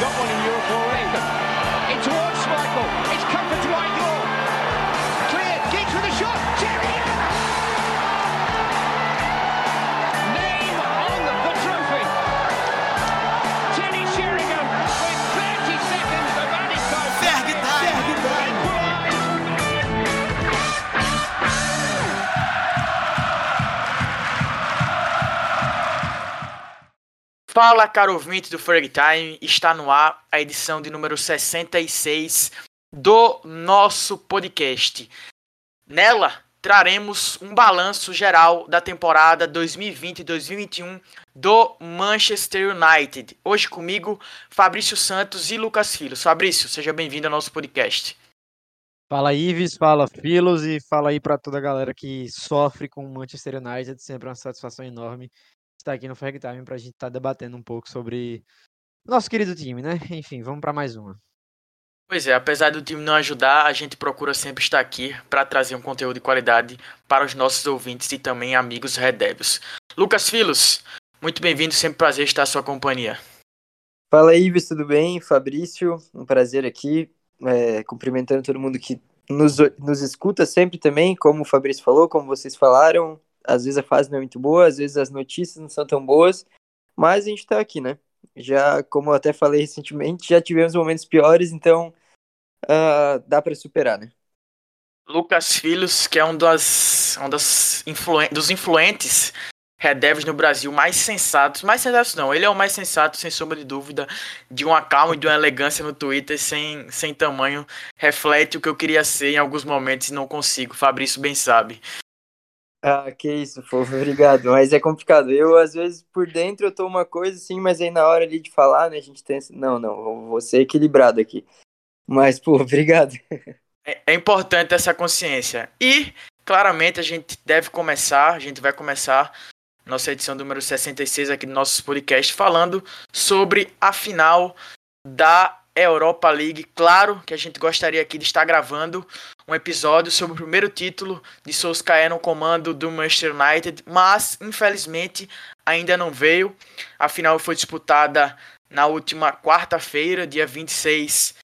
got one in Europe Fala, caro ouvinte do Ferg Time, está no ar a edição de número 66 do nosso podcast. Nela, traremos um balanço geral da temporada 2020-2021 do Manchester United. Hoje comigo, Fabrício Santos e Lucas Filhos. Fabrício, seja bem-vindo ao nosso podcast. Fala Ives, fala Filos e fala aí pra toda a galera que sofre com o Manchester United. Sempre uma satisfação enorme estar aqui no Ferg Time pra gente estar debatendo um pouco sobre nosso querido time, né? Enfim, vamos pra mais uma. Pois é, apesar do time não ajudar, a gente procura sempre estar aqui para trazer um conteúdo de qualidade para os nossos ouvintes e também amigos Red Devils. Lucas Filos, muito bem-vindo, sempre prazer estar à sua companhia. Fala aí, Ives, tudo bem? Fabrício, um prazer aqui, é, cumprimentando todo mundo que nos, nos escuta sempre também, como o Fabrício falou, como vocês falaram, às vezes a fase não é muito boa, às vezes as notícias não são tão boas, mas a gente tá aqui, né? Já, como eu até falei recentemente, já tivemos momentos piores, então ah, dá para superar, né? Lucas Filhos, que é um, das, um das influen dos influentes Red Devils no Brasil mais sensatos, mais sensatos não, ele é o mais sensato, sem sombra de dúvida, de uma calma e de uma elegância no Twitter sem, sem tamanho, reflete o que eu queria ser em alguns momentos e não consigo, Fabrício bem sabe. Ah, que isso, fofo, obrigado. Mas é complicado. Eu, às vezes, por dentro eu tô uma coisa assim, mas aí na hora ali de falar, né, a gente tem. Não, não, vou ser equilibrado aqui. Mas, pô, obrigado. É, é importante essa consciência. E, claramente, a gente deve começar, a gente vai começar nossa edição número 66 aqui do nosso podcast falando sobre a final da Europa League. Claro que a gente gostaria aqui de estar gravando um episódio sobre o primeiro título de Solskjaer no comando do Manchester United, mas infelizmente ainda não veio. A final foi disputada na última quarta-feira, dia 26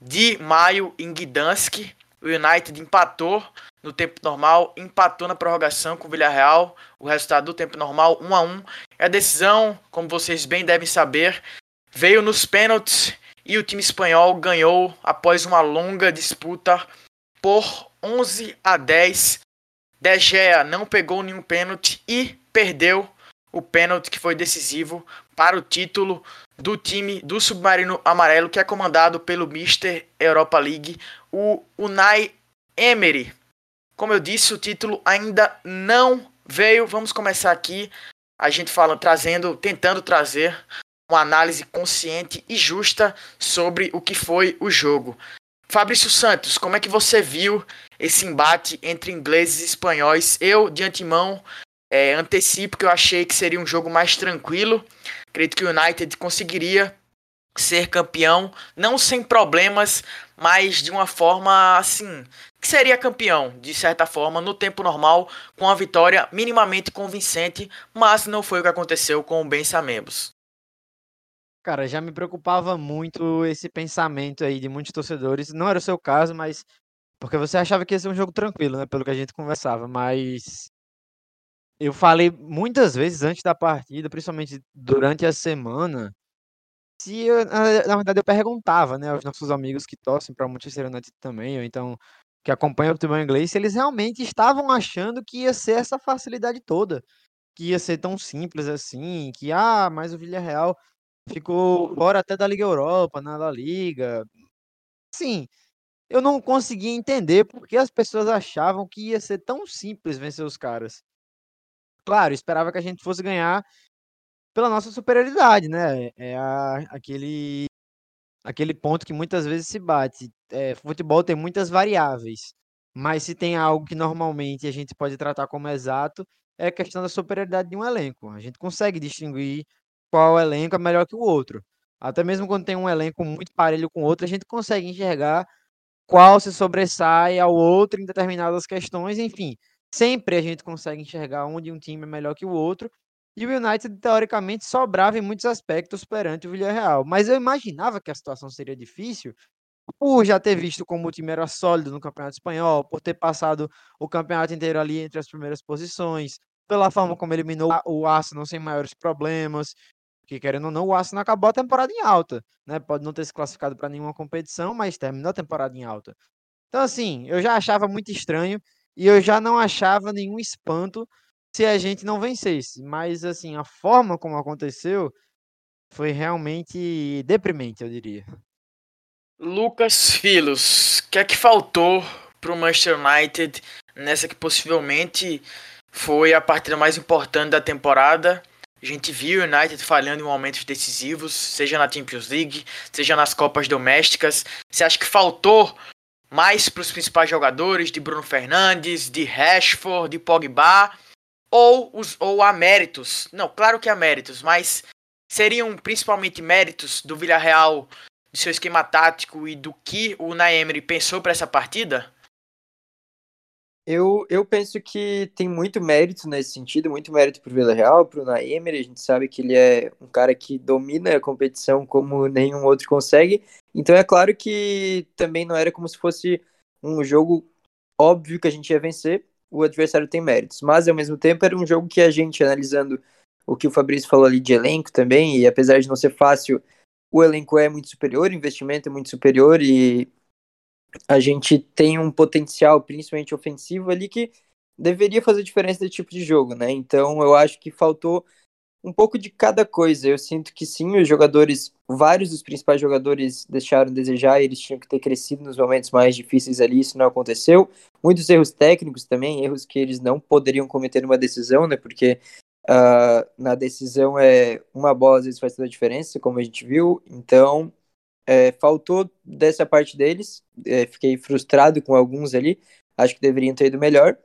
de maio em Gdansk. O United empatou no tempo normal, empatou na prorrogação com o Villarreal. O resultado do tempo normal 1 a 1. A decisão, como vocês bem devem saber, veio nos pênaltis e o time espanhol ganhou após uma longa disputa por 11 a 10. De Gea não pegou nenhum pênalti e perdeu o pênalti que foi decisivo para o título do time do Submarino Amarelo, que é comandado pelo Mister Europa League, o Unai Emery. Como eu disse, o título ainda não veio. Vamos começar aqui a gente fala trazendo, tentando trazer uma análise consciente e justa sobre o que foi o jogo. Fabrício Santos, como é que você viu esse embate entre ingleses e espanhóis? Eu, de antemão, é, antecipo que eu achei que seria um jogo mais tranquilo. Acredito que o United conseguiria ser campeão, não sem problemas, mas de uma forma assim, que seria campeão, de certa forma, no tempo normal, com a vitória minimamente convincente, mas não foi o que aconteceu com o Ben Samembos. Cara, já me preocupava muito esse pensamento aí de muitos torcedores. Não era o seu caso, mas porque você achava que ia ser um jogo tranquilo, né? Pelo que a gente conversava, mas eu falei muitas vezes antes da partida, principalmente durante a semana, se eu, na verdade eu perguntava, né, aos nossos amigos que torcem para o Manchester United também, ou então que acompanham o futebol inglês, se eles realmente estavam achando que ia ser essa facilidade toda, que ia ser tão simples assim, que ah, mas o Villarreal ficou fora até da Liga Europa, na La Liga. Sim, eu não conseguia entender por que as pessoas achavam que ia ser tão simples vencer os caras. Claro, esperava que a gente fosse ganhar pela nossa superioridade, né? É a- aquele, aquele ponto que muitas vezes se bate. É, futebol tem muitas variáveis, mas se tem algo que normalmente a gente pode tratar como exato, é a questão da superioridade de um elenco. A gente consegue distinguir qual elenco é melhor que o outro. Até mesmo quando tem um elenco muito parelho com outro, a gente consegue enxergar qual se sobressai ao outro em determinadas questões, enfim. Sempre a gente consegue enxergar onde um time é melhor que o outro, E o United, teoricamente, sobrava em muitos aspectos perante o Villarreal. Mas eu imaginava que a situação seria difícil, por já ter visto como o time era sólido no Campeonato Espanhol, por ter passado o campeonato inteiro ali entre as primeiras posições, pela forma como eliminou o Arsenal sem maiores problemas, que querendo ou não, o Arsenal acabou a temporada em alta, né? Pode não ter se classificado para nenhuma competição, mas terminou a temporada em alta. Então, assim, eu já achava muito estranho e eu já não achava nenhum espanto se a gente não vencesse. Mas, assim, a forma como aconteceu foi realmente deprimente, eu diria. Lucas Filos, o que é que faltou para o Manchester United nessa que possivelmente foi a partida mais importante da temporada? A gente viu o United falhando em momentos decisivos, seja na Champions League, seja nas Copas Domésticas. Você acha que faltou mais para os principais jogadores, de Bruno Fernandes, de Rashford, de Pogba? Ou, os, ou há méritos? Não, claro que há méritos, mas seriam principalmente méritos do Villarreal, de seu esquema tático e do que o Naemery pensou para essa partida? Eu, eu penso que tem muito mérito nesse sentido, muito mérito pro Villarreal, pro Naemery, a gente sabe que ele é um cara que domina a competição como nenhum outro consegue, então é claro que também não era como se fosse um jogo óbvio que a gente ia vencer, o adversário tem méritos, mas ao mesmo tempo era um jogo que a gente, analisando o que o Fabrício falou ali de elenco também, e apesar de não ser fácil, o elenco é muito superior, o investimento é muito superior e a gente tem um potencial, principalmente ofensivo, ali que deveria fazer diferença desse tipo de jogo, né? Então eu acho que faltou um pouco de cada coisa. Eu sinto que sim, os jogadores, vários dos principais jogadores deixaram desejar, eles tinham que ter crescido nos momentos mais difíceis ali, isso não aconteceu. Muitos erros técnicos também, erros que eles não poderiam cometer numa decisão, né? Porque uh, na decisão é uma bola às vezes faz toda a diferença, como a gente viu. Então é, faltou dessa parte deles, é, fiquei frustrado com alguns ali, acho que deveriam ter ido melhor.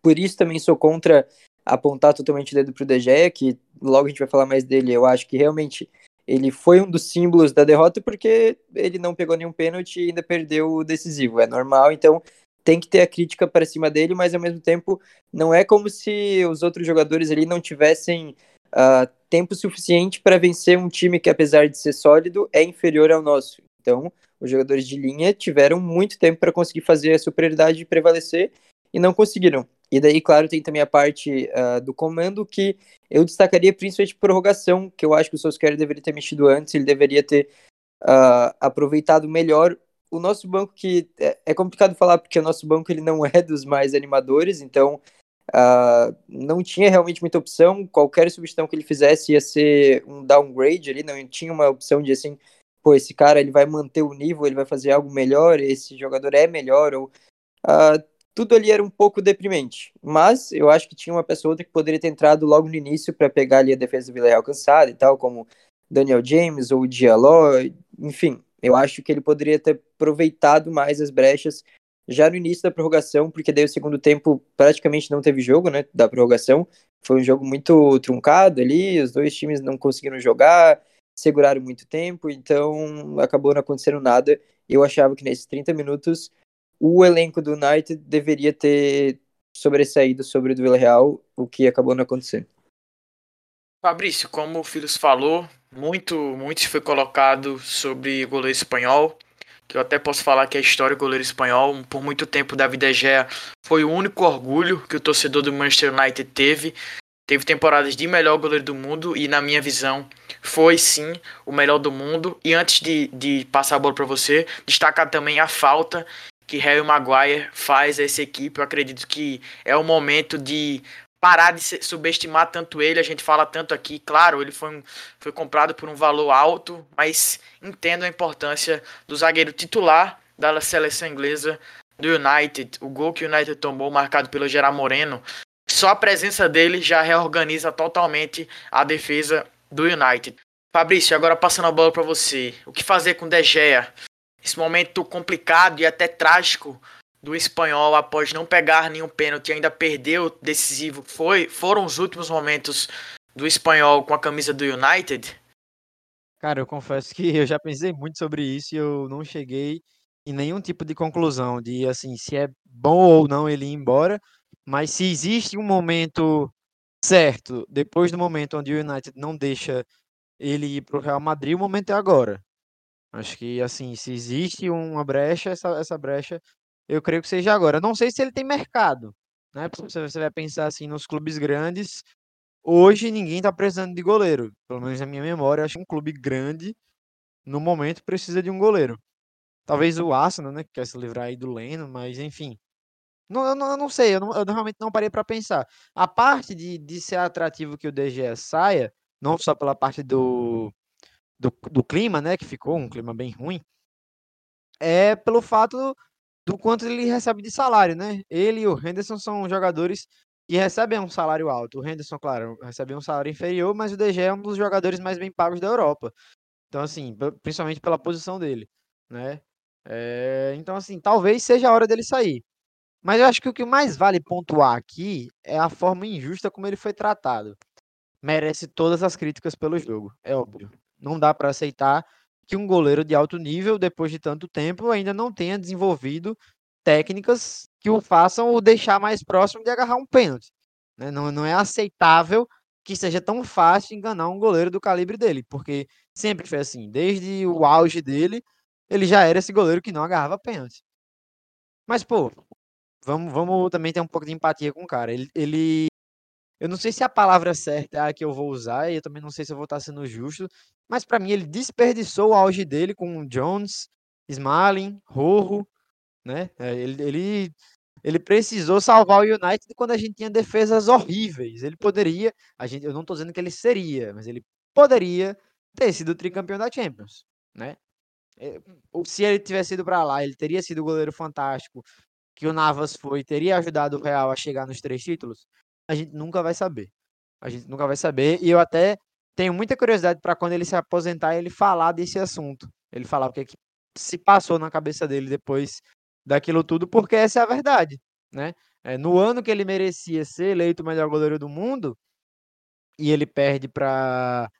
Por isso também sou contra apontar totalmente o dedo pro De Gea, que logo a gente vai falar mais dele. Eu acho que realmente ele foi um dos símbolos da derrota porque ele não pegou nenhum pênalti e ainda perdeu o decisivo. É normal, então tem que ter a crítica para cima dele, mas ao mesmo tempo não é como se os outros jogadores ali não tivessem uh, tempo suficiente para vencer um time que, apesar de ser sólido, é inferior ao nosso. Então, os jogadores de linha tiveram muito tempo para conseguir fazer a superioridade prevalecer e não conseguiram. E daí, claro, tem também a parte uh, do comando que eu destacaria principalmente prorrogação, que eu acho que o Solskjaer deveria ter mexido antes, ele deveria ter uh, aproveitado melhor o nosso banco que é, é, complicado falar porque o nosso banco ele não é dos mais animadores, então Uh, não tinha realmente muita opção, qualquer substituição que ele fizesse ia ser um downgrade ali, não tinha uma opção de assim, pô, esse cara ele vai manter o nível, ele vai fazer algo melhor, esse jogador é melhor, ou uh, tudo ali era um pouco deprimente, mas eu acho que tinha uma pessoa outra que poderia ter entrado logo no início para pegar ali a defesa do Villarreal cansada e tal, como Daniel James ou Diallo, enfim, eu acho que ele poderia ter aproveitado mais as brechas já no início da prorrogação, porque daí o segundo tempo praticamente não teve jogo, né, da prorrogação. Foi um jogo muito truncado ali, os dois times não conseguiram jogar, seguraram muito tempo, então acabou não acontecendo nada. Eu achava que nesses 30 minutos o elenco do United deveria ter sobressaído sobre o do Villarreal, o que acabou não acontecendo. Fabrício, como o Filhos falou, muito, muito foi colocado sobre o goleiro espanhol que eu até posso falar que a história goleiro espanhol, por muito tempo David De Gea foi o único orgulho que o torcedor do Manchester United teve. Teve temporadas de melhor goleiro do mundo e na minha visão foi sim o melhor do mundo. E antes de, de passar a bola para você, destacar também a falta que Harry Maguire faz a essa equipe. Eu acredito que é o momento de parar de subestimar tanto ele, a gente fala tanto aqui, claro, ele foi, um, foi comprado por um valor alto, mas entendo a importância do zagueiro titular da seleção inglesa do United, o gol que o United tomou, marcado pelo Gerard Moreno, só a presença dele já reorganiza totalmente a defesa do United. Fabrício, agora passando a bola para você, o que fazer com De Gea? Esse momento complicado e até trágico do espanhol após não pegar nenhum pênalti ainda perdeu decisivo foi foram os últimos momentos do espanhol com a camisa do United? Cara, eu confesso que eu já pensei muito sobre isso e eu não cheguei em nenhum tipo de conclusão de assim se é bom ou não ele ir embora, mas se existe um momento certo, depois do momento onde o United não deixa ele ir para o Real Madrid, o momento é agora. Acho que, assim, se existe uma brecha, essa, essa brecha, eu creio que seja agora. Não sei se ele tem mercado, né? Se você vai pensar assim nos clubes grandes, hoje ninguém está precisando de goleiro. Pelo menos na minha memória, acho que um clube grande, no momento, precisa de um goleiro. Talvez o Arsenal, né? Que quer se livrar aí do Leno, mas enfim. Não, eu, não, eu não sei, eu, não, eu realmente não parei para pensar. A parte de, de ser atrativo que o DG saia, não só pela parte do, do, do clima, né? Que ficou um clima bem ruim, é pelo fato do quanto ele recebe de salário, né? Ele e o Henderson são jogadores que recebem um salário alto. O Henderson, claro, recebe um salário inferior, mas o DG é um dos jogadores mais bem pagos da Europa. Então, assim, principalmente pela posição dele, né? É, então, assim, talvez seja a hora dele sair. Mas eu acho que o que mais vale pontuar aqui é a forma injusta como ele foi tratado. Merece todas as críticas pelo jogo, é óbvio. Não dá para aceitar que um goleiro de alto nível, depois de tanto tempo, ainda não tenha desenvolvido técnicas que o façam o deixar mais próximo de agarrar um pênalti. Né? Não, não é aceitável que seja tão fácil enganar um goleiro do calibre dele, porque sempre foi assim, desde o auge dele, ele já era esse goleiro que não agarrava pênalti. Mas, pô, vamos, vamos também ter um pouco de empatia com o cara. Ele, ele, eu não sei se a palavra certa é a que eu vou usar, e eu também não sei se eu vou estar sendo justo, mas para mim ele desperdiçou o auge dele com Jones, Smalling, Rojo, né? É, ele, ele, ele precisou salvar o United quando a gente tinha defesas horríveis. Ele poderia, a gente, eu não estou dizendo que ele seria, mas ele poderia ter sido tricampeão da Champions, né? É, se ele tivesse ido para lá, ele teria sido o goleiro fantástico que o Navas foi, teria ajudado o Real a chegar nos três títulos? A gente nunca vai saber. A gente nunca vai saber. E eu até tenho muita curiosidade para quando ele se aposentar ele falar desse assunto. Ele falar o que, é que se passou na cabeça dele depois daquilo tudo, porque essa é a verdade, né? É, no ano que ele merecia ser eleito o melhor goleiro do mundo e ele perde para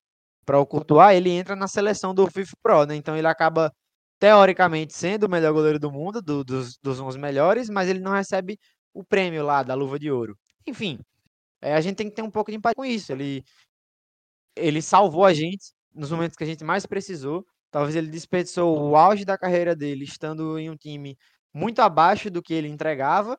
o Courtois, ele entra na seleção do FIFA Pro, né? Então ele acaba teoricamente sendo o melhor goleiro do mundo, do, dos, dos 11 melhores, mas ele não recebe o prêmio lá da luva de ouro. Enfim, é, a gente tem que ter um pouco de empatia com isso. Ele, ele salvou a gente nos momentos que a gente mais precisou. Talvez ele desperdiçou o auge da carreira dele estando em um time muito abaixo do que ele entregava.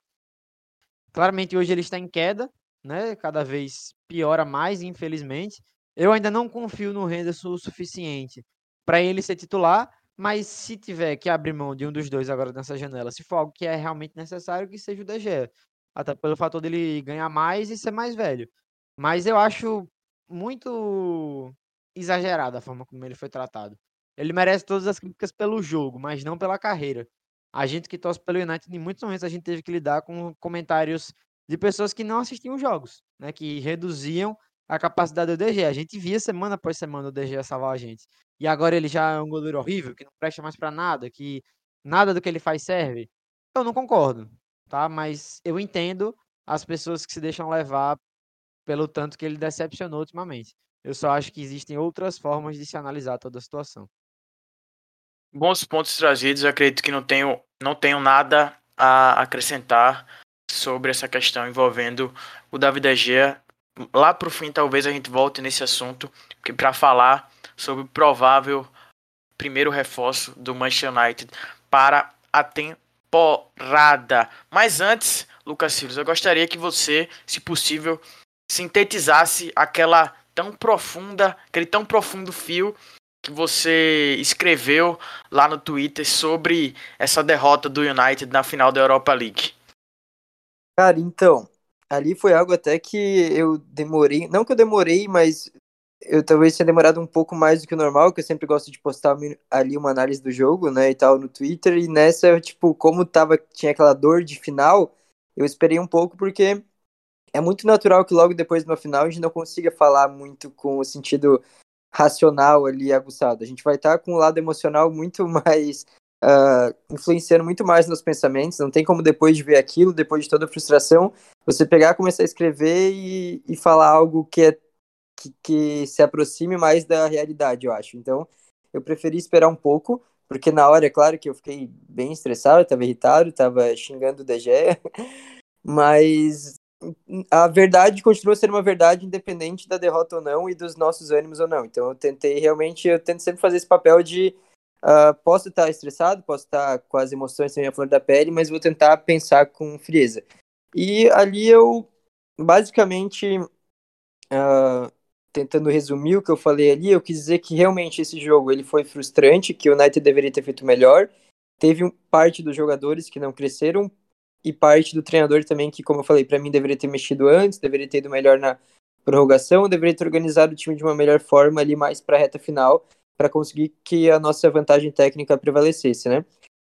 Claramente hoje ele está em queda, né? Cada vez piora mais, infelizmente. Eu ainda não confio no Henderson o suficiente para ele ser titular, mas se tiver que abrir mão de um dos dois agora nessa janela, se for algo que é realmente necessário, que seja o DG. Até pelo fator dele ganhar mais e ser mais velho. Mas eu acho muito exagerada a forma como ele foi tratado. Ele merece todas as críticas pelo jogo, mas não pela carreira. A gente que torce pelo United, em muitos momentos a gente teve que lidar com comentários de pessoas que não assistiam jogos, né, que reduziam a capacidade do DG. A gente via semana após semana o DG salvar a gente. E agora ele já é um goleiro horrível, que não presta mais para nada, que nada do que ele faz serve. Eu não concordo, tá? Mas eu entendo as pessoas que se deixam levar pelo tanto que ele decepcionou ultimamente. Eu só acho que existem outras formas de se analisar toda a situação. Bons pontos trazidos, eu acredito que não tenho, não tenho nada a acrescentar sobre essa questão envolvendo o David Gea lá pro fim talvez a gente volte nesse assunto para falar sobre o provável primeiro reforço do Manchester United para a temporada. Mas antes, Lucas Silva, eu gostaria que você, se possível, sintetizasse aquela tão profunda, aquele tão profundo fio que você escreveu lá no Twitter sobre essa derrota do United na final da Europa League. Cara, então, ali foi algo até que eu demorei, não que eu demorei, mas eu talvez tenha demorado um pouco mais do que o normal, que eu sempre gosto de postar ali uma análise do jogo, né, e tal, no Twitter, e nessa, tipo, como tava, tinha aquela dor de final, eu esperei um pouco, porque é muito natural que logo depois de uma final a gente não consiga falar muito com o sentido racional ali aguçado. A gente vai estar tá com o lado emocional muito mais uh, influenciando muito mais nos pensamentos. Não tem como depois de ver aquilo, depois de toda a frustração, você pegar, começar a escrever e, e falar algo que, é, que, que se aproxime mais da realidade, eu acho. Então, eu preferi esperar um pouco, porque na hora, é claro que eu fiquei bem estressado, estava irritado, estava xingando o DG, mas a verdade continua sendo uma verdade independente da derrota ou não e dos nossos ânimos ou não. Então eu tentei realmente, eu tento sempre fazer esse papel de uh, posso estar estressado, posso estar com as emoções também a flor da pele, mas vou tentar pensar com frieza. E ali eu basicamente uh, tentando resumir o que eu falei ali, eu quis dizer que realmente esse jogo ele foi frustrante, que o United deveria ter feito melhor. Teve parte dos jogadores que não cresceram e parte do treinador também que, como eu falei, para mim deveria ter mexido antes, deveria ter ido melhor na prorrogação, deveria ter organizado o time de uma melhor forma ali mais para a reta final, para conseguir que a nossa vantagem técnica prevalecesse, né?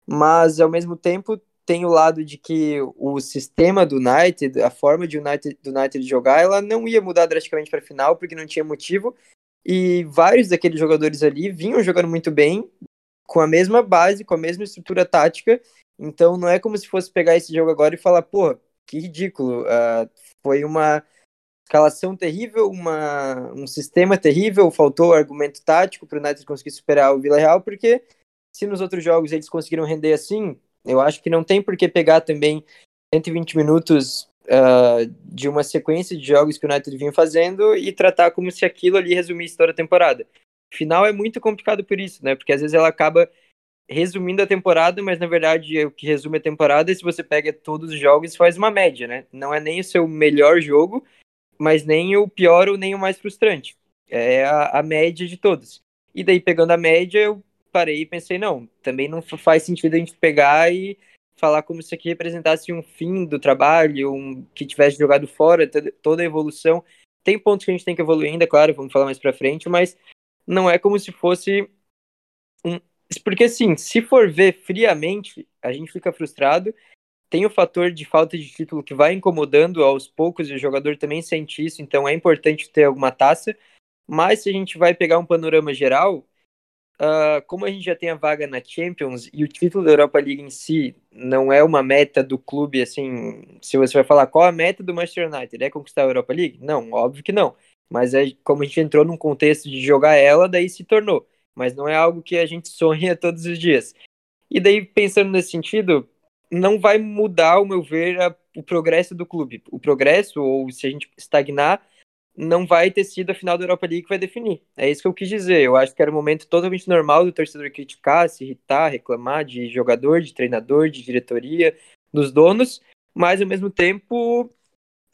Mas ao mesmo tempo tem o lado de que o sistema do United, a forma de United, do United jogar, ela não ia mudar drasticamente para a final porque não tinha motivo. E vários daqueles jogadores ali vinham jogando muito bem, com a mesma base, com a mesma estrutura tática, então não é como se fosse pegar esse jogo agora e falar, pô, que ridículo. Uh, foi uma escalação terrível, uma, um sistema terrível, faltou argumento tático para o United conseguir superar o Vila Real, porque se nos outros jogos eles conseguiram render assim, eu acho que não tem por que pegar também 120 minutos uh, de uma sequência de jogos que o United vinha fazendo e tratar como se aquilo ali resumisse toda a temporada. Final é muito complicado por isso, né? Porque às vezes ela acaba resumindo a temporada, mas na verdade o que resume a temporada é se você pega todos os jogos e faz uma média, né? Não é nem o seu melhor jogo, mas nem o pior ou nem o mais frustrante. É a, a média de todos. E daí, pegando a média, eu parei e pensei, não, também não faz sentido a gente pegar e falar como se aqui representasse um fim do trabalho, um que tivesse jogado fora toda a evolução. Tem pontos que a gente tem que evoluir ainda, claro, vamos falar mais pra frente, mas não é como se fosse um, porque, assim, se for ver friamente, a gente fica frustrado. Tem o fator de falta de título que vai incomodando aos poucos, e o jogador também sente isso, então é importante ter alguma taça. Mas se a gente vai pegar um panorama geral, uh, como a gente já tem a vaga na Champions e o título da Europa League em si não é uma meta do clube, assim, se você vai falar qual a meta do Manchester United, é conquistar a Europa League? Não, óbvio que não. Mas é como a gente entrou num contexto de jogar ela, daí se tornou mas não é algo que a gente sonha todos os dias. E daí, pensando nesse sentido, não vai mudar, ao meu ver, a, o progresso do clube. O progresso, ou se a gente estagnar, não vai ter sido a final da Europa League que vai definir. É isso que eu quis dizer. Eu acho que era um momento totalmente normal do torcedor criticar, se irritar, reclamar de jogador, de treinador, de diretoria, dos donos, mas ao mesmo tempo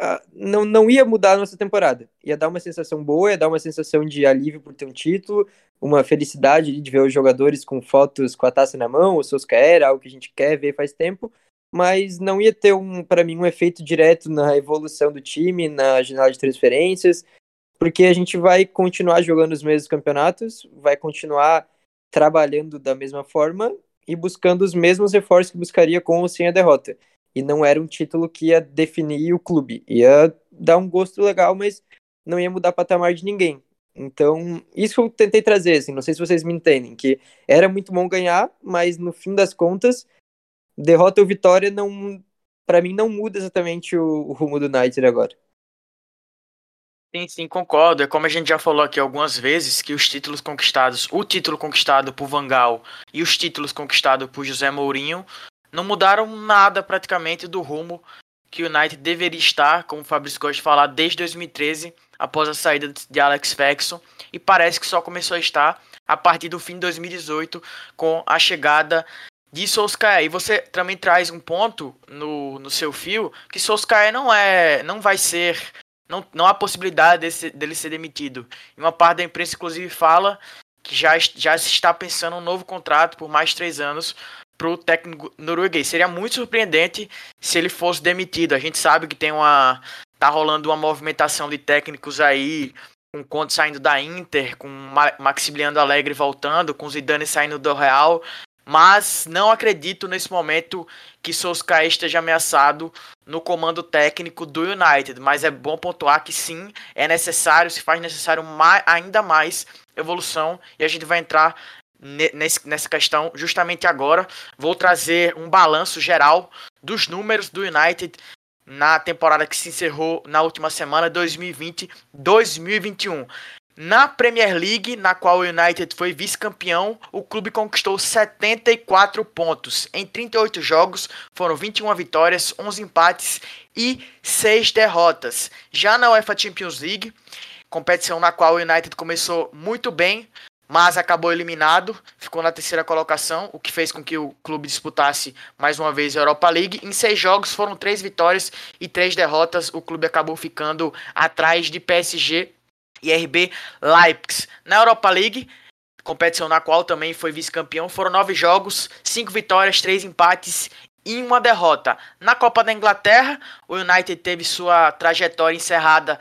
uh, não, não ia mudar a nossa temporada. Ia dar uma sensação boa, ia dar uma sensação de alívio por ter um título, uma felicidade de ver os jogadores com fotos com a taça na mão, o Solskjaer, algo que a gente quer ver faz tempo, mas não ia ter, um, para mim, um efeito direto na evolução do time, na janela de transferências, porque a gente vai continuar jogando os mesmos campeonatos, vai continuar trabalhando da mesma forma e buscando os mesmos reforços que buscaria com ou sem a derrota e não era um título que ia definir o clube. Ia dar um gosto legal, mas não ia mudar patamar de ninguém. Então, isso eu tentei trazer, assim, não sei se vocês me entendem, que era muito bom ganhar, mas no fim das contas, derrota ou vitória não, para mim não muda exatamente o, o rumo do United agora. Sim, sim, concordo. É como a gente já falou aqui algumas vezes que os títulos conquistados, o título conquistado por Vangal e os títulos conquistados por José Mourinho não mudaram nada praticamente do rumo que o United deveria estar, como o Fabrício gosta de falar, desde 2013, após a saída de Alex Ferguson, e parece que só começou a estar a partir do fim de 2018, com a chegada de Solskjaer. E você também traz um ponto no, no seu fio, que Solskjaer não é, não vai ser, não, não há possibilidade desse, dele ser demitido. E uma parte da imprensa, inclusive, fala que já, já se está pensando um novo contrato por mais três anos pro técnico norueguês. Seria muito surpreendente se ele fosse demitido. A gente sabe que tem uma tá rolando uma movimentação de técnicos aí, com Conte saindo da Inter, com Maximiliano Alegre voltando, com Zidane saindo do Real, mas não acredito nesse momento que Solskjaer esteja ameaçado no comando técnico do United, mas é bom pontuar que sim, é necessário, se faz necessário mais, ainda mais evolução e a gente vai entrar nessa questão justamente agora. Vou trazer um balanço geral dos números do United na temporada que se encerrou na última semana 2020-2021. Na Premier League, na qual o United foi vice-campeão, o clube conquistou 74 pontos. Em 38 jogos, foram 21 vitórias, 11 empates e 6 derrotas. Já na UEFA Champions League, competição na qual o United começou muito bem, mas acabou eliminado, ficou na terceira colocação, o que fez com que o clube disputasse mais uma vez a Europa League. Em seis jogos foram três vitórias e três derrotas, o clube acabou ficando atrás de PSG e RB Leipzig. Na Europa League, competição na qual também foi vice-campeão, foram nove jogos, cinco vitórias, três empates e uma derrota. Na Copa da Inglaterra, o United teve sua trajetória encerrada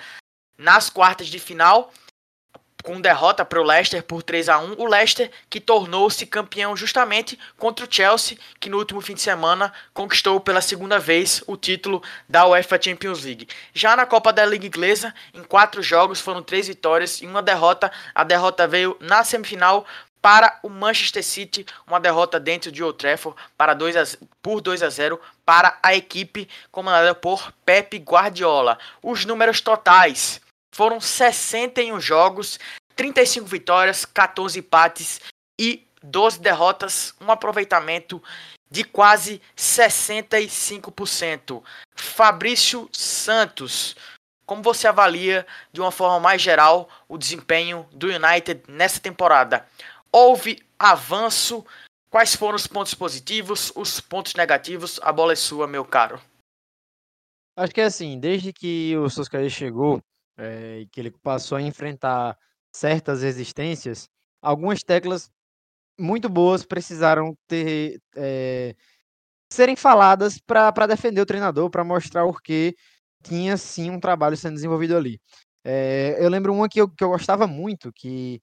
nas quartas de final com derrota para o Leicester por 3 a 1 o Leicester que tornou-se campeão justamente contra o Chelsea, que no último fim de semana conquistou pela segunda vez o título da UEFA Champions League. Já na Copa da Liga Inglesa, em quatro jogos foram três vitórias e uma derrota. A derrota veio na semifinal para o Manchester City, uma derrota dentro de Old Trafford para 2 a, por 2 a 0 para a equipe comandada por Pep Guardiola. Os números totais foram 61 jogos, 35 vitórias, 14 empates e 12 derrotas, um aproveitamento de quase 65%. Fabrício Santos, como você avalia de uma forma mais geral o desempenho do United nessa temporada? Houve avanço? Quais foram os pontos positivos, os pontos negativos? A bola é sua, meu caro. Acho que é assim, desde que o Solskjaer chegou, é, que ele passou a enfrentar certas resistências, algumas teclas muito boas precisaram ter é, serem faladas para defender o treinador, para mostrar o que tinha sim um trabalho sendo desenvolvido ali. É, eu lembro uma que eu, que eu gostava muito, que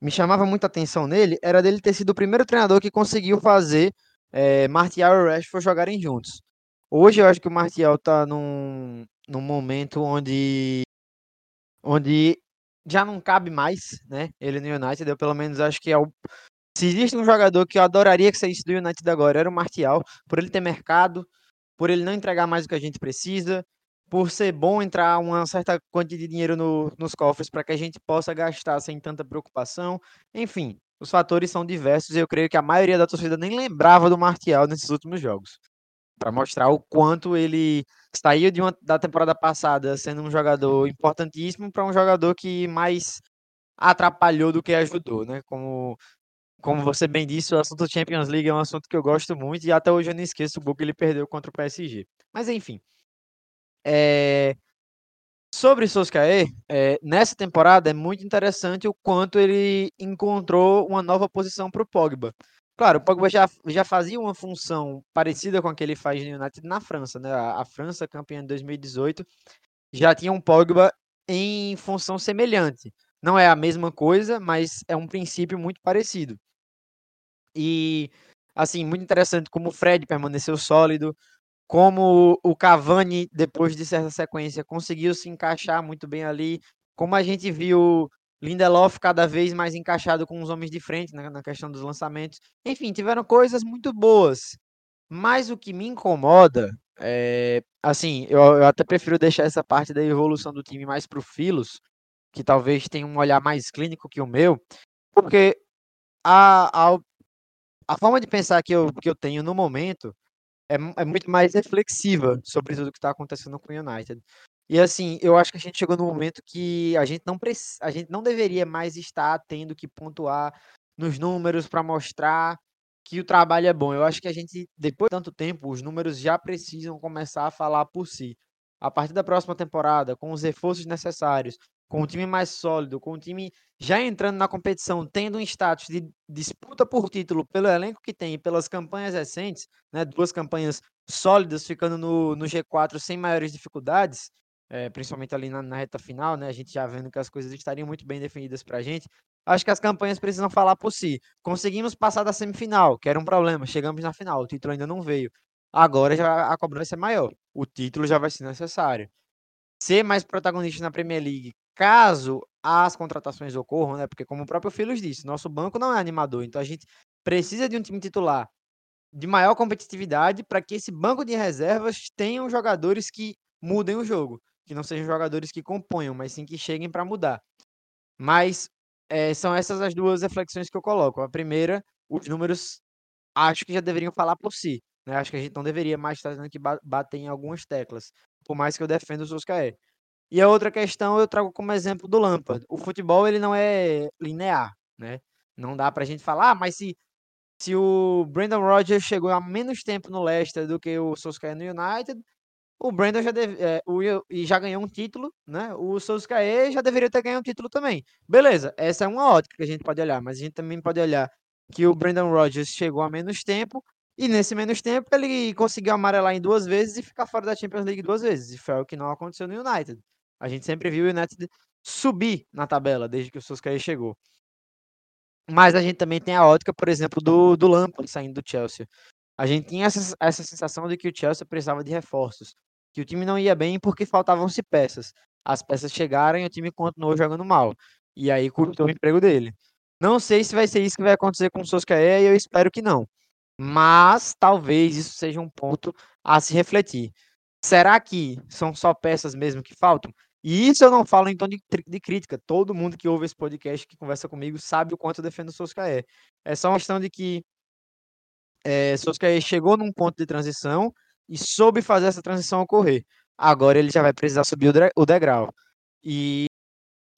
me chamava muita atenção nele, era dele ter sido o primeiro treinador que conseguiu fazer é, Martial e Rashford jogarem juntos. Hoje eu acho que o Martial está num, num momento onde onde já não cabe mais, né? Ele no United, eu pelo menos acho que é o se existe um jogador que eu adoraria que saísse do United agora, era o Martial, por ele ter mercado, por ele não entregar mais do que a gente precisa, por ser bom entrar uma certa quantia de dinheiro no, nos cofres para que a gente possa gastar sem tanta preocupação. Enfim, os fatores são diversos e eu creio que a maioria da torcida nem lembrava do Martial nesses últimos jogos para mostrar o quanto ele saiu de uma, da temporada passada sendo um jogador importantíssimo para um jogador que mais atrapalhou do que ajudou, né? Como, como você bem disse, o assunto Champions League é um assunto que eu gosto muito e até hoje eu não esqueço o gol que ele perdeu contra o PSG. Mas enfim, é... sobre Solskjaer, é, nessa temporada é muito interessante o quanto ele encontrou uma nova posição para o Pogba. Claro, o Pogba já, já fazia uma função parecida com a que ele faz no United na França, né? A, a França, campeã de 2018, já tinha um Pogba em função semelhante. Não é a mesma coisa, mas é um princípio muito parecido. E, assim, muito interessante como o Fred permaneceu sólido, como o Cavani, depois de certa sequência, conseguiu se encaixar muito bem ali, como a gente viu Lindelof cada vez mais encaixado com os homens de frente né, na questão dos lançamentos. Enfim, tiveram coisas muito boas. Mas o que me incomoda é. Assim, eu, eu até prefiro deixar essa parte da evolução do time mais para o Filos, que talvez tenha um olhar mais clínico que o meu, porque a, a, a forma de pensar que eu, que eu tenho no momento é, é muito mais reflexiva sobre tudo que está acontecendo com o United. E assim, eu acho que a gente chegou no momento que a gente não preci... a gente não deveria mais estar tendo que pontuar nos números para mostrar que o trabalho é bom. Eu acho que a gente, depois de tanto tempo, os números já precisam começar a falar por si. A partir da próxima temporada, com os reforços necessários, com um time mais sólido, com o time já entrando na competição, tendo um status de disputa por título pelo elenco que tem pelas campanhas recentes, né, duas campanhas sólidas ficando no, no G4 sem maiores dificuldades, é, principalmente ali na, na, reta final, né? A gente já vendo que as coisas estariam muito bem definidas para a gente. Acho que as campanhas precisam falar por si. Conseguimos passar da semifinal, que era um problema. Chegamos na final, o título ainda não veio. Agora já a cobrança é maior. O título já vai ser necessário. Ser mais protagonista na Premier League, caso as contratações ocorram, né? Porque como o próprio Filhos disse, nosso banco não é animador, então a gente precisa de um time titular de maior competitividade para que esse banco de reservas tenham jogadores que mudem o jogo que não sejam jogadores que componham, mas sim que cheguem para mudar. Mas é, são essas as duas reflexões que eu coloco. A primeira, os números acho que já deveriam falar por si. Né? Acho que a gente não deveria mais estar tendo que bater em algumas teclas, por mais que eu defenda o Solskjaer. E a outra questão eu trago como exemplo do Lampard. O futebol ele não é linear, né? Não dá pra gente falar, ah, mas se, se o Brandon Rodgers chegou há menos tempo no Leicester do que o Solskjaer no United, o Brandon já deve, é, o, já ganhou um título, né? O Solskjaer já deveria ter ganhado um título também. Beleza, essa é uma ótica que a gente pode olhar, mas a gente também pode olhar que o Brandon Rodgers chegou há menos tempo e nesse menos tempo ele conseguiu amarelar em duas vezes e ficar fora da Champions League duas vezes. E foi o que não aconteceu no United. A gente sempre viu o United subir na tabela desde que o Solskjaer chegou. Mas a gente também tem a ótica, por exemplo, do, do Lampard saindo do Chelsea. A gente tinha essa, essa sensação de que o Chelsea precisava de reforços, que o time não ia bem porque faltavam-se peças. As peças chegaram e o time continuou jogando mal. E aí custou o emprego dele. Não sei se vai ser isso que vai acontecer com o Solskjaer e eu espero que não. Mas talvez isso seja um ponto a se refletir. Será que são só peças mesmo que faltam? E isso eu não falo em tom de, de, crítica. Todo mundo que ouve esse podcast, que conversa comigo, sabe o quanto eu defendo o Solskjaer. É só uma questão de que é, Solskjaer chegou num ponto de transição e soube fazer essa transição ocorrer. Agora ele já vai precisar subir o degrau. E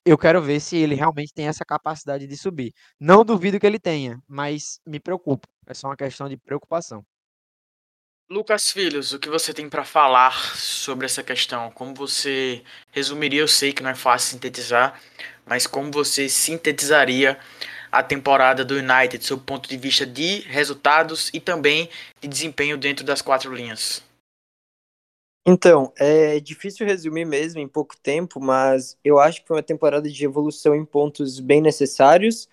eu quero ver se ele realmente tem essa capacidade de subir. Não duvido que ele tenha, mas me preocupo. É só uma questão de preocupação. Lucas Filhos, o que você tem para falar sobre essa questão? Como você resumiria? Eu sei que não é fácil sintetizar, mas como você sintetizaria a temporada do United, sob o ponto de vista de resultados e também de desempenho dentro das quatro linhas? Então, é difícil resumir mesmo em pouco tempo, mas eu acho que foi uma temporada de evolução em pontos bem necessários,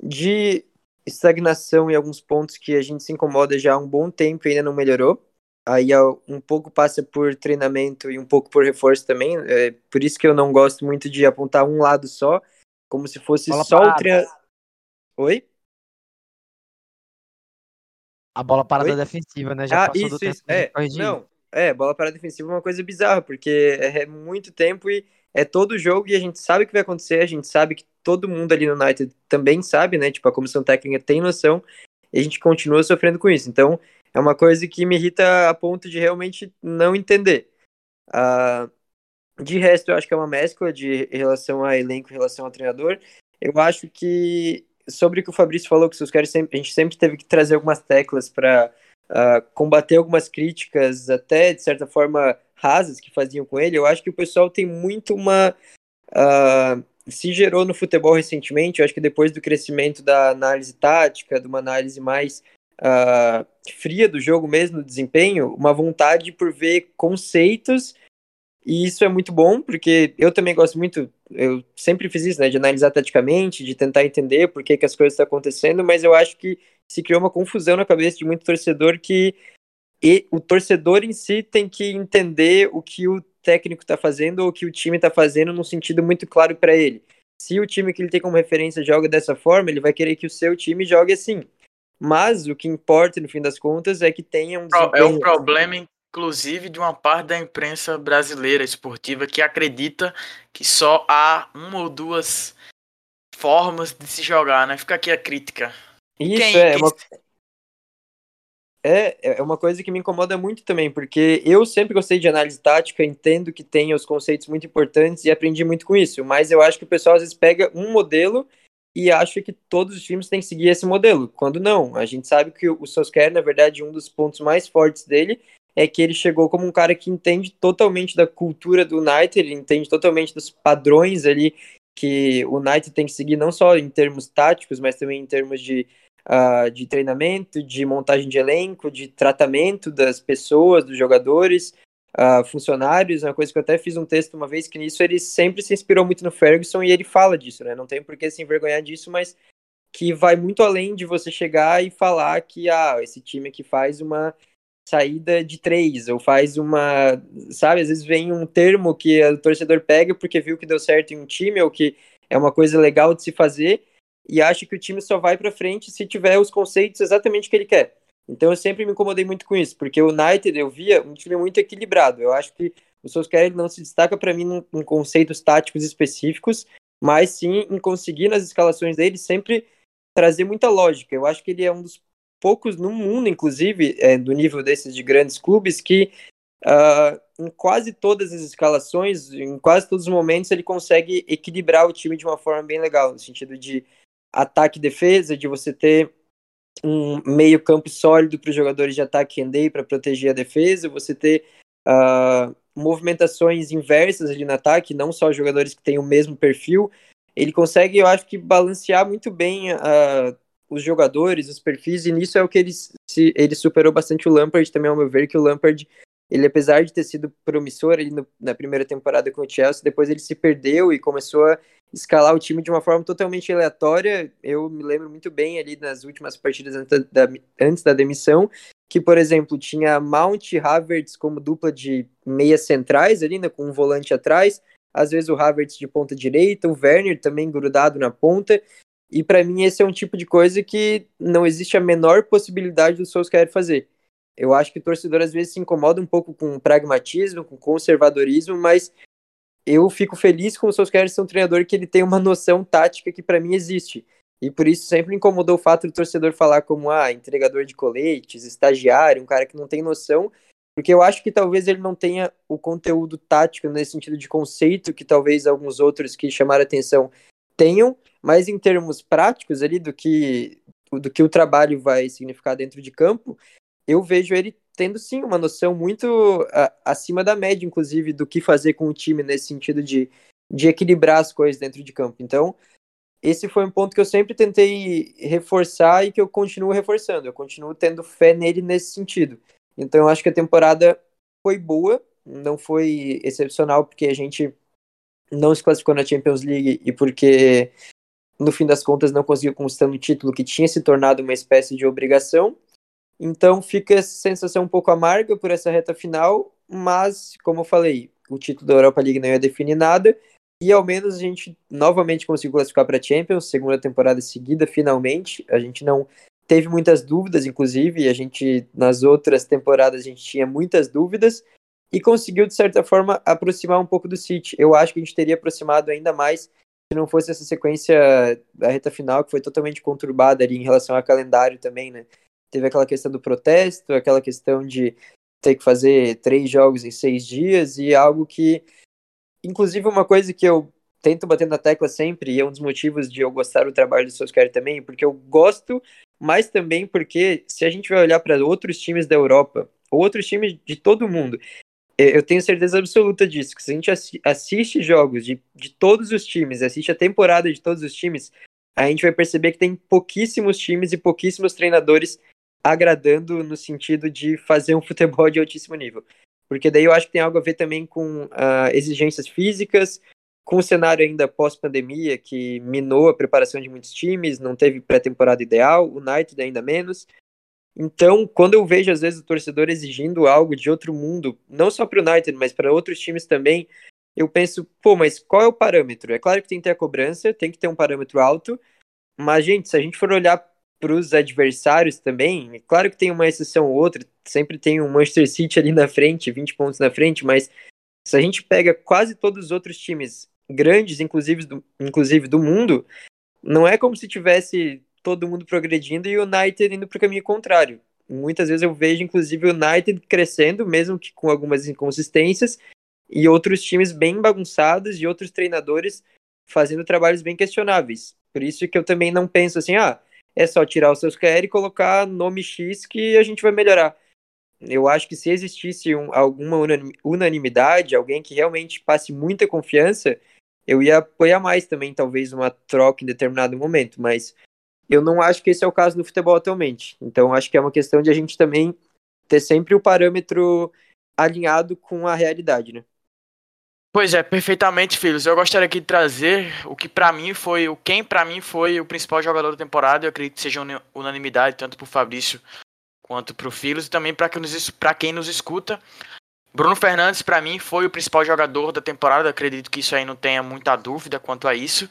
de estagnação em alguns pontos que a gente se incomoda já há um bom tempo e ainda não melhorou. Aí um pouco passa por treinamento e um pouco por reforço também. É por isso que eu não gosto muito de apontar um lado só, como se fosse bola só parada. o treinamento. Oi? A bola parada Oi? defensiva, né? Já ah, passou isso, do isso. É, não, é, bola parada defensiva é uma coisa bizarra, porque é muito tempo e é todo jogo e a gente sabe o que vai acontecer, a gente sabe que todo mundo ali no United também sabe, né? Tipo, a comissão técnica tem noção e a gente continua sofrendo com isso. Então, é uma coisa que me irrita a ponto de realmente não entender. Uh, de resto, eu acho que é uma mescla de relação a elenco, relação ao treinador. Eu acho que sobre o que o Fabrício falou, que os caras sempre, a gente sempre teve que trazer algumas teclas para uh, ah, combater algumas críticas, até de certa forma rasas que faziam com ele. Eu acho que o pessoal tem muito uma uh, se gerou no futebol recentemente, eu acho que depois do crescimento da análise tática, de uma análise mais uh, fria do jogo mesmo, do desempenho, uma vontade por ver conceitos, e isso é muito bom, porque eu também gosto muito, eu sempre fiz isso, né, de analisar taticamente, de tentar entender por que, que as coisas estão acontecendo, mas eu acho que se criou uma confusão na cabeça de muito torcedor que e o torcedor em si tem que entender o que o técnico está fazendo ou o que o time está fazendo num sentido muito claro para ele. Se o time que ele tem como referência joga dessa forma, ele vai querer que o seu time jogue assim. Mas o que importa, no fim das contas, é que tenha um É um problema, inclusive, de uma parte da imprensa brasileira esportiva que acredita que só há uma ou duas formas de se jogar, né? Fica aqui a crítica. Isso quem, é. Uma... É, é uma coisa que me incomoda muito também, porque eu sempre gostei de análise tática, entendo que tem os conceitos muito importantes e aprendi muito com isso, mas eu acho que o pessoal às vezes pega um modelo e acha que todos os times têm que seguir esse modelo, quando não. A gente sabe que o Solskjaer, na verdade, um dos pontos mais fortes dele é que ele chegou como um cara que entende totalmente da cultura do United, ele entende totalmente dos padrões ali que o United tem que seguir, não só em termos táticos, mas também em termos de uh, de treinamento, de montagem de elenco, de tratamento das pessoas, dos jogadores, uh, funcionários. Uma coisa que eu até fiz um texto uma vez que nisso ele sempre se inspirou muito no Ferguson e ele fala disso, né? Não tem por que se envergonhar disso, mas que vai muito além de você chegar e falar que ah, esse time aqui faz uma saída de três, ou faz uma, sabe, às vezes vem um termo que o torcedor pega porque viu que deu certo em um time, ou que é uma coisa legal de se fazer, e acha que o time só vai para frente se tiver os conceitos exatamente que ele quer. Então eu sempre me incomodei muito com isso, porque o United eu via um time muito equilibrado. Eu acho que o Solskjaer não se destaca para mim em conceitos táticos específicos, mas sim em conseguir nas escalações dele sempre trazer muita lógica. Eu acho que ele é um dos poucos no mundo, inclusive, é, do nível desses de grandes clubes, que uh, em quase todas as escalações, em quase todos os momentos, ele consegue equilibrar o time de uma forma bem legal, no sentido de ataque e defesa, de você ter um meio campo sólido para os jogadores de ataque render para proteger a defesa, você ter uh, movimentações inversas ali no ataque, não só jogadores que têm o mesmo perfil. Ele consegue, eu acho que, balancear muito bem uh, os jogadores, os perfis, e nisso é o que ele, se, ele superou bastante o Lampard também, ao meu ver, que o Lampard, ele apesar de ter sido promissor ali no, na primeira temporada com o Chelsea, depois ele se perdeu e começou a escalar o time de uma forma totalmente aleatória. Eu me lembro muito bem ali nas últimas partidas antes da, antes da demissão, que, por exemplo, tinha Mount e Havertz como dupla de meias centrais ali, né, com um volante atrás, às vezes o Havertz de ponta direita, o Werner também grudado na ponta, e para mim esse é um tipo de coisa que não existe a menor possibilidade do Solskjaer fazer. Eu acho que o torcedor às vezes se incomoda um pouco com pragmatismo, com conservadorismo, mas eu fico feliz com o Solskjaer ser um treinador que ele tem uma noção tática que para mim existe. E por isso sempre incomodou o fato do torcedor falar como ah, entregador de coletes, estagiário, um cara que não tem noção, porque eu acho que talvez ele não tenha o conteúdo tático nesse sentido de conceito que talvez alguns outros que chamaram atenção tenham, mas em termos práticos ali do que do que o trabalho vai significar dentro de campo, eu vejo ele tendo sim uma noção muito a, acima da média, inclusive, do que fazer com o time nesse sentido de, de equilibrar as coisas dentro de campo. Então, esse foi um ponto que eu sempre tentei reforçar e que eu continuo reforçando. Eu continuo tendo fé nele nesse sentido. Então, eu acho que a temporada foi boa, não foi excepcional, porque a gente não se classificou na Champions League e porque, no fim das contas, não conseguiu conquistar um título que tinha se tornado uma espécie de obrigação. Então, fica essa sensação um pouco amarga por essa reta final, mas, como eu falei, o título da Europa League não ia definir nada e ao menos a gente novamente conseguiu classificar para a Champions, segunda temporada seguida, finalmente. A gente não teve muitas dúvidas, inclusive, a gente nas outras temporadas a gente tinha muitas dúvidas e conseguiu de certa forma aproximar um pouco do City. Eu acho que a gente teria aproximado ainda mais se não fosse essa sequência da reta final que foi totalmente conturbada ali em relação ao calendário também, né? Teve aquela questão do protesto, aquela questão de ter que fazer três jogos em seis dias e algo que Inclusive, uma coisa que eu tento bater na tecla sempre, e é um dos motivos de eu gostar do trabalho do Solskjaer também, porque eu gosto, mas também porque se a gente vai olhar para outros times da Europa, ou outros times de todo mundo, eu tenho certeza absoluta disso, que se a gente assiste jogos de, de todos os times, assiste a temporada de todos os times, a gente vai perceber que tem pouquíssimos times e pouquíssimos treinadores agradando no sentido de fazer um futebol de altíssimo nível porque daí eu acho que tem algo a ver também com uh, exigências físicas, com o cenário ainda pós-pandemia, que minou a preparação de muitos times, não teve pré-temporada ideal, o United ainda menos. Então, quando eu vejo às vezes o torcedor exigindo algo de outro mundo, não só para o United, mas para outros times também, eu penso, pô, mas qual é o parâmetro? É claro que tem que ter a cobrança, tem que ter um parâmetro alto, mas, gente, se a gente for olhar para os adversários também, é claro que tem uma exceção ou outra, sempre tem um Manchester City ali na frente, 20 pontos na frente, mas se a gente pega quase todos os outros times grandes, inclusive do, inclusive do mundo, não é como se tivesse todo mundo progredindo e o United indo para o caminho contrário. Muitas vezes eu vejo, inclusive, o United crescendo, mesmo que com algumas inconsistências, e outros times bem bagunçados e outros treinadores fazendo trabalhos bem questionáveis. Por isso que eu também não penso assim, ah, é só tirar os seus QR e colocar nome X que a gente vai melhorar. Eu acho que se existisse um, alguma unanimidade, alguém que realmente passe muita confiança, eu ia apoiar mais também, talvez, uma troca em determinado momento, mas eu não acho que esse é o caso no futebol atualmente. Então, acho que é uma questão de a gente também ter sempre o parâmetro alinhado com a realidade, né? Pois é, perfeitamente, filhos. Eu gostaria aqui de trazer o que para mim foi, o quem para mim foi o principal jogador da temporada. Eu acredito que seja unanimidade tanto pro Fabrício quanto pro Filhos e também para quem, quem nos escuta. Bruno Fernandes para mim foi o principal jogador da temporada. Eu acredito que isso aí não tenha muita dúvida quanto a isso.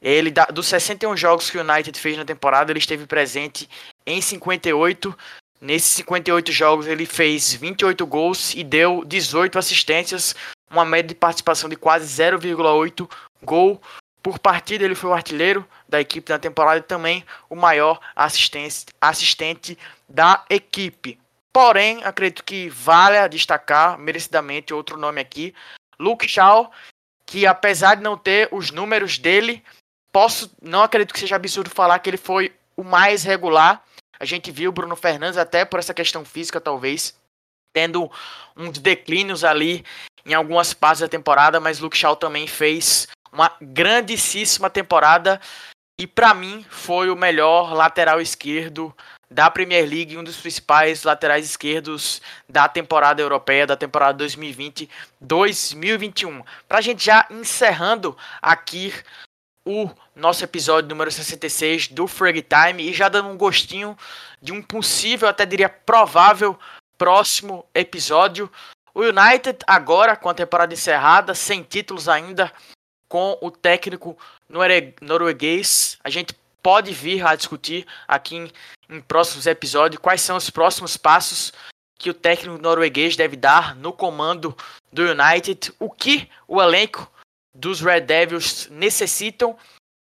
Ele dos 61 jogos que o United fez na temporada, ele esteve presente em 58. Nesses 58 jogos ele fez 28 gols e deu 18 assistências, uma média de participação de quase 0,8 gol por partida, ele foi o artilheiro da equipe na temporada e também o maior assistente, da equipe. Porém, acredito que vale destacar merecidamente outro nome aqui, Luke Shaw, que apesar de não ter os números dele, posso não acredito que seja absurdo falar que ele foi o mais regular. A gente viu o Bruno Fernandes até por essa questão física talvez tendo uns declínios ali em algumas partes da temporada, mas Luke Shaw também fez uma grandíssima temporada e para mim foi o melhor lateral esquerdo da Premier League, um dos principais laterais esquerdos da temporada europeia, da temporada 2020-2021. Para a gente já encerrando aqui o nosso episódio número 66 do Frag Time e já dando um gostinho de um possível, até diria provável, próximo episódio. O United agora com a temporada encerrada, sem títulos ainda, com o técnico norueguês. A gente pode vir a discutir aqui em, em próximos episódios quais são os próximos passos que o técnico norueguês deve dar no comando do United, o que o elenco dos Red Devils necessitam,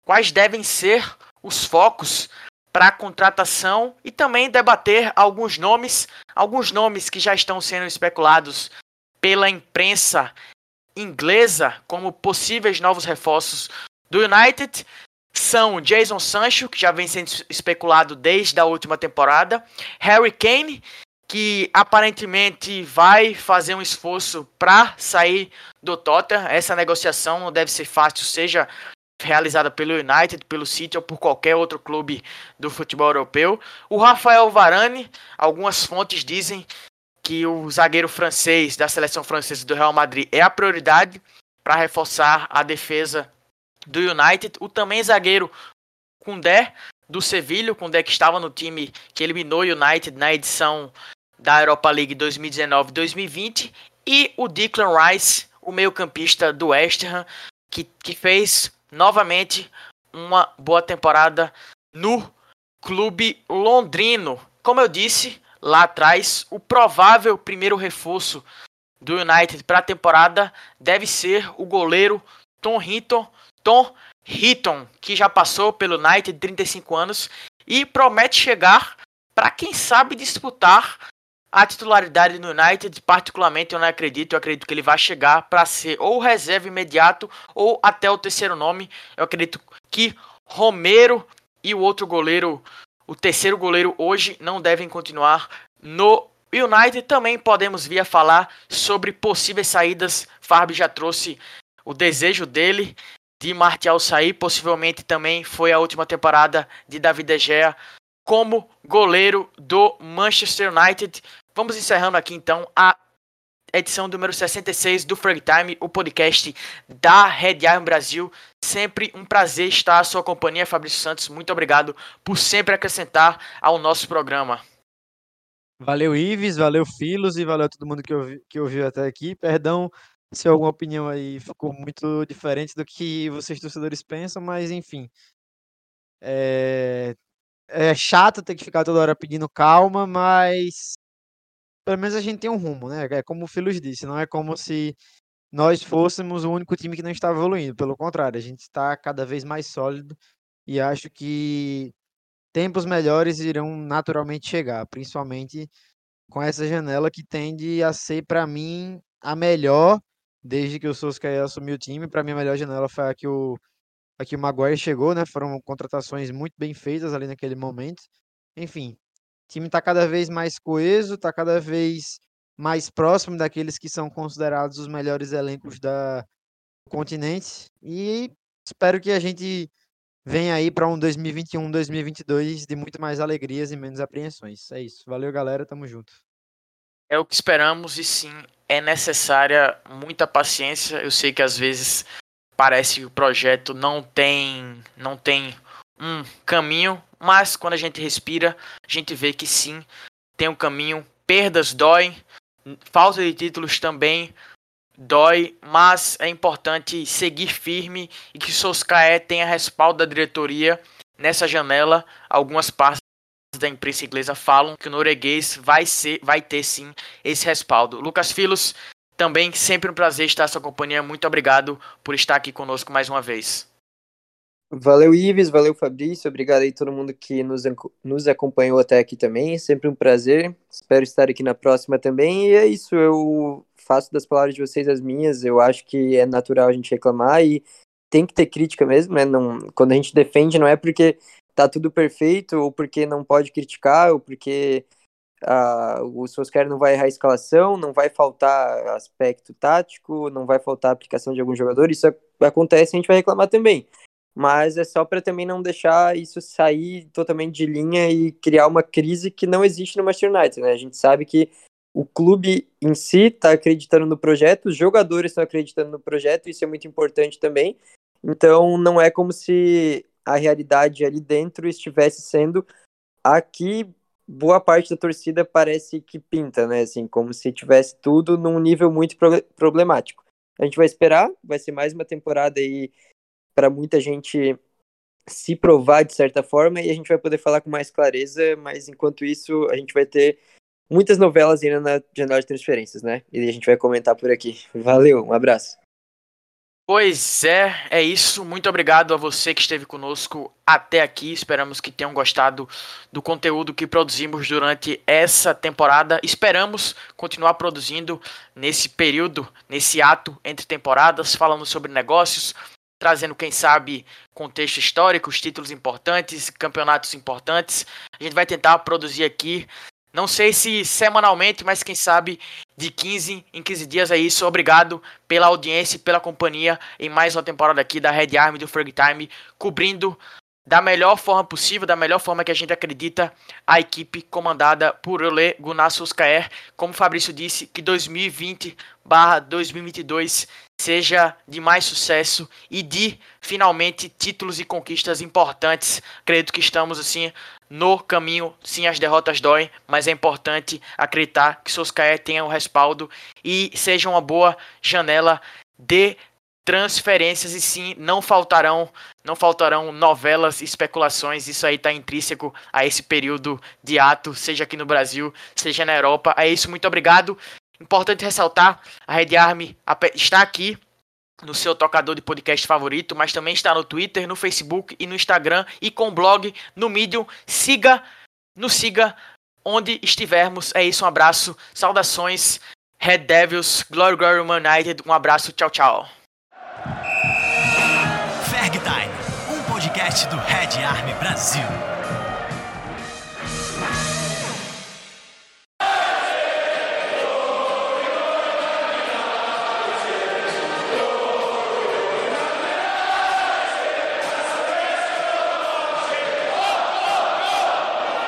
quais devem ser os focos para a contratação e também debater alguns nomes, alguns nomes que já estão sendo especulados pela imprensa inglesa como possíveis novos reforços do United. São Jason Sancho, que já vem sendo especulado desde a última temporada, Harry Kane, que aparentemente vai fazer um esforço para sair do Tottenham. Essa negociação não deve ser fácil, seja realizada pelo United, pelo City ou por qualquer outro clube do futebol europeu. O Rafael Varane, algumas fontes dizem que o zagueiro francês da seleção francesa do Real Madrid é a prioridade para reforçar a defesa do United. O também zagueiro Kundé do Sevilha, Kundé que estava no time que eliminou o United na edição da Europa League 2019-2020 e o Declan Rice, o meio-campista do West Ham, que, que fez novamente uma boa temporada no clube londrino. Como eu disse, lá atrás, o provável primeiro reforço do United para a temporada deve ser o goleiro Tom Hinton, Tom Hinton, que já passou pelo United 35 anos e promete chegar para quem sabe disputar a titularidade no United, particularmente eu não acredito, eu acredito que ele vai chegar para ser ou reserva imediato ou até o terceiro nome. Eu acredito que Romero e o outro goleiro o terceiro goleiro hoje não devem continuar no United. Também podemos vir a falar sobre possíveis saídas. Farb já trouxe o desejo dele de Martial sair. Possivelmente também foi a última temporada de David De Gea como goleiro do Manchester United. Vamos encerrando aqui então a edição número 66 do Frag Time, o podcast da Red Iron Brasil. Sempre um prazer estar à sua companhia, Fabrício Santos. Muito obrigado por sempre acrescentar ao nosso programa. Valeu, Ives, valeu, Filos, e valeu a todo mundo que, ouvi, que ouviu até aqui. Perdão se alguma opinião aí ficou muito diferente do que vocês torcedores pensam, mas enfim. É, é chato ter que ficar toda hora pedindo calma, mas pelo menos a gente tem um rumo, né? É como o Filos disse, não é como se nós fôssemos o único time que não está evoluindo. Pelo contrário, a gente está cada vez mais sólido e acho que tempos melhores irão naturalmente chegar, principalmente com essa janela que tende a ser, para mim, a melhor desde que o Solskjaer assumiu o time. Para mim, a melhor janela foi a que o, a que o Maguire chegou, né? Foram contratações muito bem feitas ali naquele momento. Enfim, time está cada vez mais coeso, está cada vez mais próximo daqueles que são considerados os melhores elencos da, do continente. E espero que a gente venha aí para um 2021, 2022 de muito mais alegrias e menos apreensões. É isso. Valeu, galera. Tamo junto. É o que esperamos e sim, é necessária muita paciência. Eu sei que às vezes parece que o projeto não tem, não tem um caminho, mas quando a gente respira, a gente vê que sim, tem um caminho. Perdas doem, falta de títulos também dói, mas é importante seguir firme e que Solskjaer tenha respaldo da diretoria nessa janela. Algumas partes da imprensa inglesa falam que o norueguês vai ser, vai ter sim esse respaldo. Lucas Filos, também sempre um prazer estar à sua companhia. Muito obrigado por estar aqui conosco mais uma vez. Valeu, Ives, valeu, Fabrício, obrigado aí todo mundo que nos, nos acompanhou até aqui também, sempre um prazer, espero estar aqui na próxima também, e é isso, eu faço das palavras de vocês as minhas, eu acho que é natural a gente reclamar e tem que ter crítica mesmo, né, não, quando a gente defende não é porque tá tudo perfeito, ou porque não pode criticar, ou porque uh, o Solskjaer não vai errar a escalação, não vai faltar aspecto tático, não vai faltar aplicação de algum jogador, isso acontece a gente vai reclamar também. Mas é só para também não deixar isso sair totalmente de linha e criar uma crise que não existe no Manchester United, né? A gente sabe que o clube em si está acreditando no projeto, os jogadores estão acreditando no projeto, isso é muito importante também. Então não é como se a realidade ali dentro estivesse sendo aqui boa parte da torcida parece que pinta, né? Assim, como se tivesse tudo num nível muito pro problemático. A gente vai esperar, vai ser mais uma temporada aí para muita gente se provar de certa forma e a gente vai poder falar com mais clareza, mas enquanto isso a gente vai ter muitas novelas ainda na janela de transferências, né? E a gente vai comentar por aqui. Valeu, um abraço. Pois é, é isso. Muito obrigado a você que esteve conosco até aqui. Esperamos que tenham gostado do conteúdo que produzimos durante essa temporada. Esperamos continuar produzindo nesse período, nesse ato entre temporadas, falando sobre negócios, trazendo, quem sabe, contexto histórico, títulos importantes, campeonatos importantes. A gente vai tentar produzir aqui não sei se semanalmente, mas quem sabe de 15 em 15 dias é isso. Obrigado pela audiência e pela companhia em mais uma temporada aqui da Red Army do Frag Time, cobrindo da melhor forma possível, da melhor forma que a gente acredita, a equipe comandada por Ole Gunnar Solskjaer. Como o Fabrício disse, que 2020 2022 seja de mais sucesso e de finalmente títulos e conquistas importantes. Acredito que estamos assim no caminho. Sim, as derrotas doem, mas é importante acreditar que Solskjaer tenha o respaldo e seja uma boa janela de transferências e sim não faltarão não faltarão novelas especulações isso aí está intrínseco a esse período de ato seja aqui no Brasil seja na Europa é isso muito obrigado importante ressaltar a Red Army está aqui no seu tocador de podcast favorito, mas também está no Twitter, no Facebook e no Instagram e com blog no Medium. Siga, nos siga onde estivermos. É isso, um abraço, saudações, Red Devils, Glory Glory United, um abraço, tchau, tchau. Ferg Time, um podcast do Red Army Brasil.